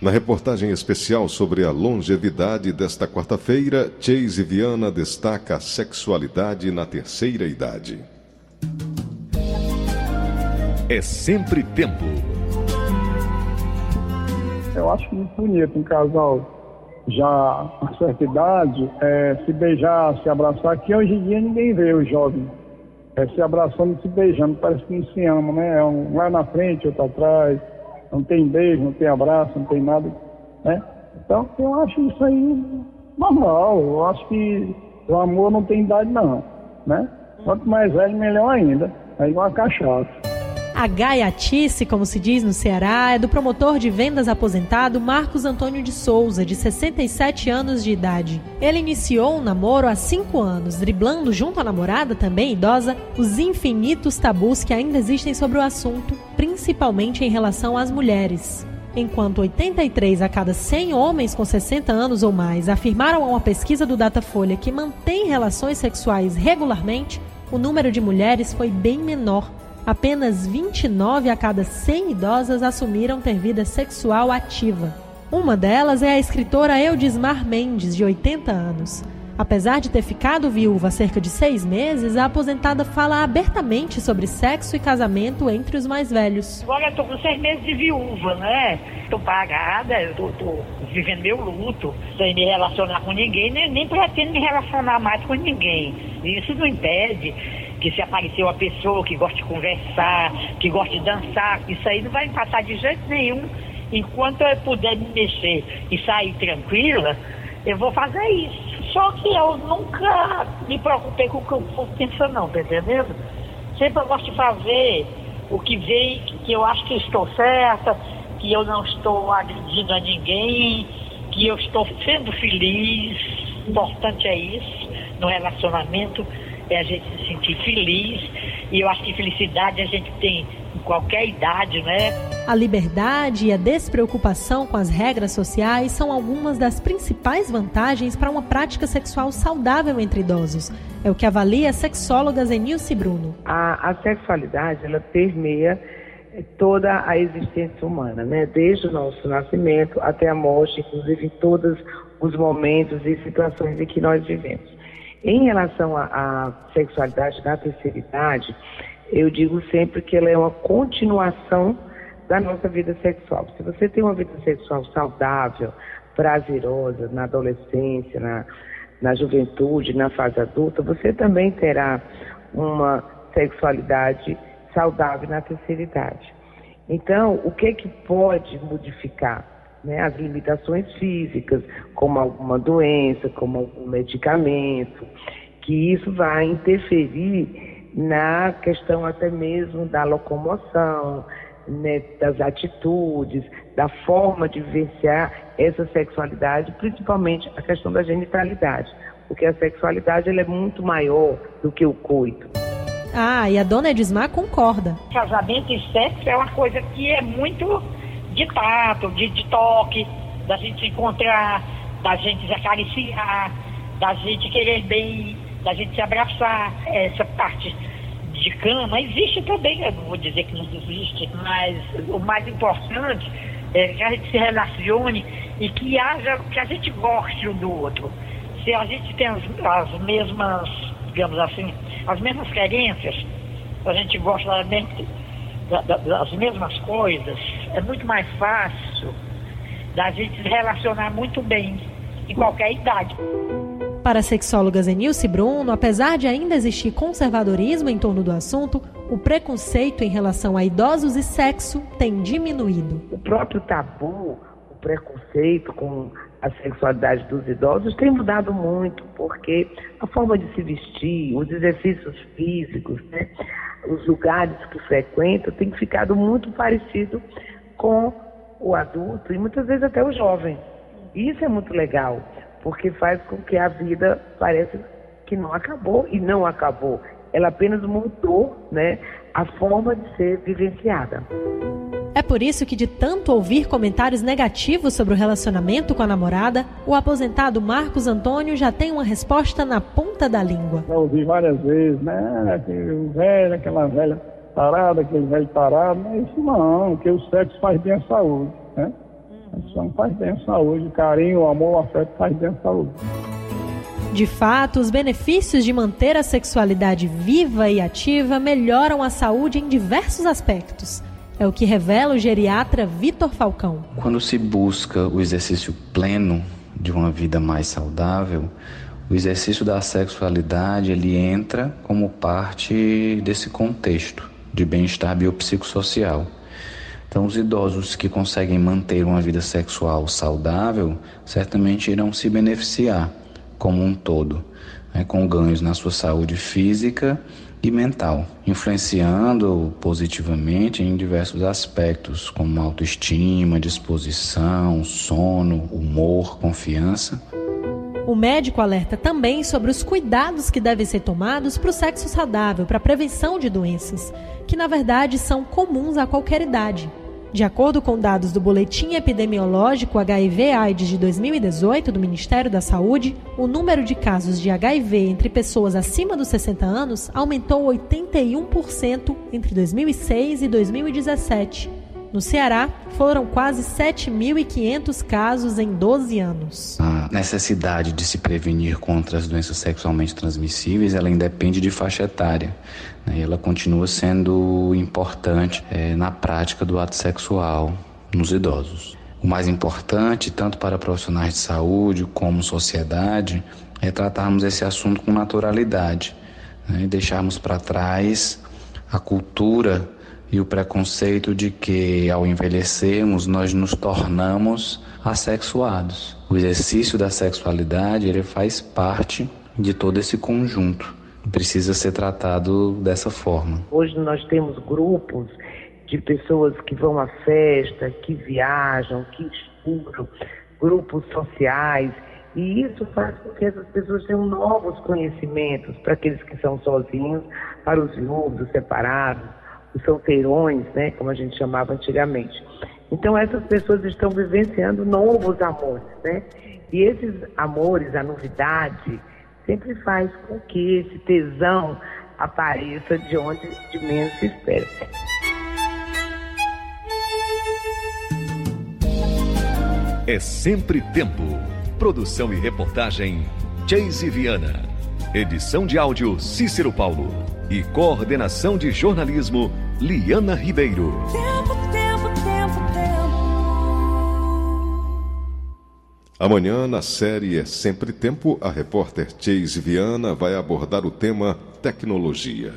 Na reportagem especial sobre a longevidade desta quarta-feira, Chase Viana destaca a sexualidade na terceira idade. É sempre tempo. Eu acho muito bonito um casal já a certa idade é, se beijar, se abraçar, que hoje em dia ninguém vê o jovem é, se abraçando e se beijando, parece que não se ama, né? É um lá na frente, outro atrás não tem beijo, não tem abraço, não tem nada, né? Então, eu acho isso aí normal. Eu acho que o amor não tem idade, não, né? Quanto mais velho, melhor ainda. É igual a cachaça. A gaiatice, como se diz no Ceará, é do promotor de vendas aposentado Marcos Antônio de Souza, de 67 anos de idade. Ele iniciou um namoro há 5 anos, driblando junto à namorada, também idosa, os infinitos tabus que ainda existem sobre o assunto, principalmente em relação às mulheres. Enquanto 83 a cada 100 homens com 60 anos ou mais afirmaram a uma pesquisa do Datafolha que mantém relações sexuais regularmente, o número de mulheres foi bem menor apenas 29 a cada 100 idosas assumiram ter vida sexual ativa. Uma delas é a escritora Eudismar Mendes, de 80 anos. Apesar de ter ficado viúva há cerca de seis meses, a aposentada fala abertamente sobre sexo e casamento entre os mais velhos. Agora eu tô com seis meses de viúva, né? Tô pagada, tô vivendo meu luto, sem me relacionar com ninguém, nem, nem pretendo me relacionar mais com ninguém. Isso não impede que se aparecer uma pessoa que gosta de conversar, que gosta de dançar, isso aí não vai passar de jeito nenhum. Enquanto eu puder me mexer e sair tranquila, eu vou fazer isso. Só que eu nunca me preocupei com o que o povo pensa não, tá entendendo? Sempre eu gosto de fazer o que vem, que eu acho que estou certa, que eu não estou agredindo a ninguém, que eu estou sendo feliz. Importante é isso no relacionamento é a gente se sentir feliz. E eu acho que felicidade a gente tem em qualquer idade, né? A liberdade e a despreocupação com as regras sociais são algumas das principais vantagens para uma prática sexual saudável entre idosos. É o que avalia a sexóloga Zenilce Bruno. A, a sexualidade, ela permeia toda a existência humana, né? Desde o nosso nascimento até a morte, inclusive em todos os momentos e situações em que nós vivemos. Em relação à sexualidade da terceira idade, eu digo sempre que ela é uma continuação da nossa vida sexual. Se você tem uma vida sexual saudável, prazerosa, na adolescência, na, na juventude, na fase adulta, você também terá uma sexualidade saudável na terceira idade. Então, o que que pode modificar? Né, as limitações físicas, como alguma doença, como algum medicamento, que isso vai interferir na questão até mesmo da locomoção, né, das atitudes, da forma de vivenciar essa sexualidade, principalmente a questão da genitalidade, porque a sexualidade ela é muito maior do que o coito. Ah, e a dona Edismar concorda. Casamento e sexo é uma coisa que é muito de tato, de, de toque, da gente se encontrar, da gente se acariciar, da gente querer bem, da gente se abraçar. Essa parte de cama existe também, eu não vou dizer que não existe, mas o mais importante é que a gente se relacione e que haja, que a gente goste um do outro. Se a gente tem as, as mesmas, digamos assim, as mesmas carências, a gente gosta da mente das mesmas coisas, é muito mais fácil da gente se relacionar muito bem em qualquer idade. Para a sexóloga Zenilce Bruno, apesar de ainda existir conservadorismo em torno do assunto, o preconceito em relação a idosos e sexo tem diminuído. O próprio tabu, o preconceito com a sexualidade dos idosos tem mudado muito, porque a forma de se vestir, os exercícios físicos, né? Os lugares que frequentam têm ficado muito parecido com o adulto e muitas vezes até o jovem. Isso é muito legal, porque faz com que a vida pareça que não acabou e não acabou. Ela apenas mudou né, a forma de ser vivenciada. É por isso que, de tanto ouvir comentários negativos sobre o relacionamento com a namorada, o aposentado Marcos Antônio já tem uma resposta na ponta da língua. Já ouvi várias vezes, né? Aquele velho, aquela velha parada, aquele velho parado. Mas isso não, porque o sexo faz bem à saúde, né? Não faz bem à saúde. O carinho, o amor, o afeto faz bem à saúde. De fato, os benefícios de manter a sexualidade viva e ativa melhoram a saúde em diversos aspectos. É o que revela o geriatra Vitor Falcão. Quando se busca o exercício pleno de uma vida mais saudável, o exercício da sexualidade ele entra como parte desse contexto de bem-estar biopsicossocial. Então, os idosos que conseguem manter uma vida sexual saudável certamente irão se beneficiar como um todo, né, com ganhos na sua saúde física e mental, influenciando positivamente em diversos aspectos, como autoestima, disposição, sono, humor, confiança. O médico alerta também sobre os cuidados que devem ser tomados para o sexo saudável, para a prevenção de doenças, que na verdade são comuns a qualquer idade. De acordo com dados do Boletim Epidemiológico HIV-AIDS de 2018 do Ministério da Saúde, o número de casos de HIV entre pessoas acima dos 60 anos aumentou 81% entre 2006 e 2017. No Ceará, foram quase 7.500 casos em 12 anos. A necessidade de se prevenir contra as doenças sexualmente transmissíveis, ela independe de faixa etária. Né? Ela continua sendo importante é, na prática do ato sexual nos idosos. O mais importante, tanto para profissionais de saúde como sociedade, é tratarmos esse assunto com naturalidade né? e deixarmos para trás a cultura e o preconceito de que ao envelhecermos nós nos tornamos assexuados. O exercício da sexualidade ele faz parte de todo esse conjunto. Precisa ser tratado dessa forma. Hoje nós temos grupos de pessoas que vão à festa, que viajam, que estudam, grupos sociais, e isso faz com que essas pessoas tenham novos conhecimentos para aqueles que são sozinhos, para os viúvos, os separados, os solteirões, né, como a gente chamava antigamente. Então essas pessoas estão vivenciando novos amores, né? E esses amores, a novidade, sempre faz com que esse tesão apareça de onde de menos se espera. É sempre tempo. Produção e reportagem Chase Viana. Edição de áudio Cícero Paulo e coordenação de jornalismo Liana Ribeiro. Amanhã, na série É Sempre Tempo, a repórter Chase Viana vai abordar o tema tecnologia.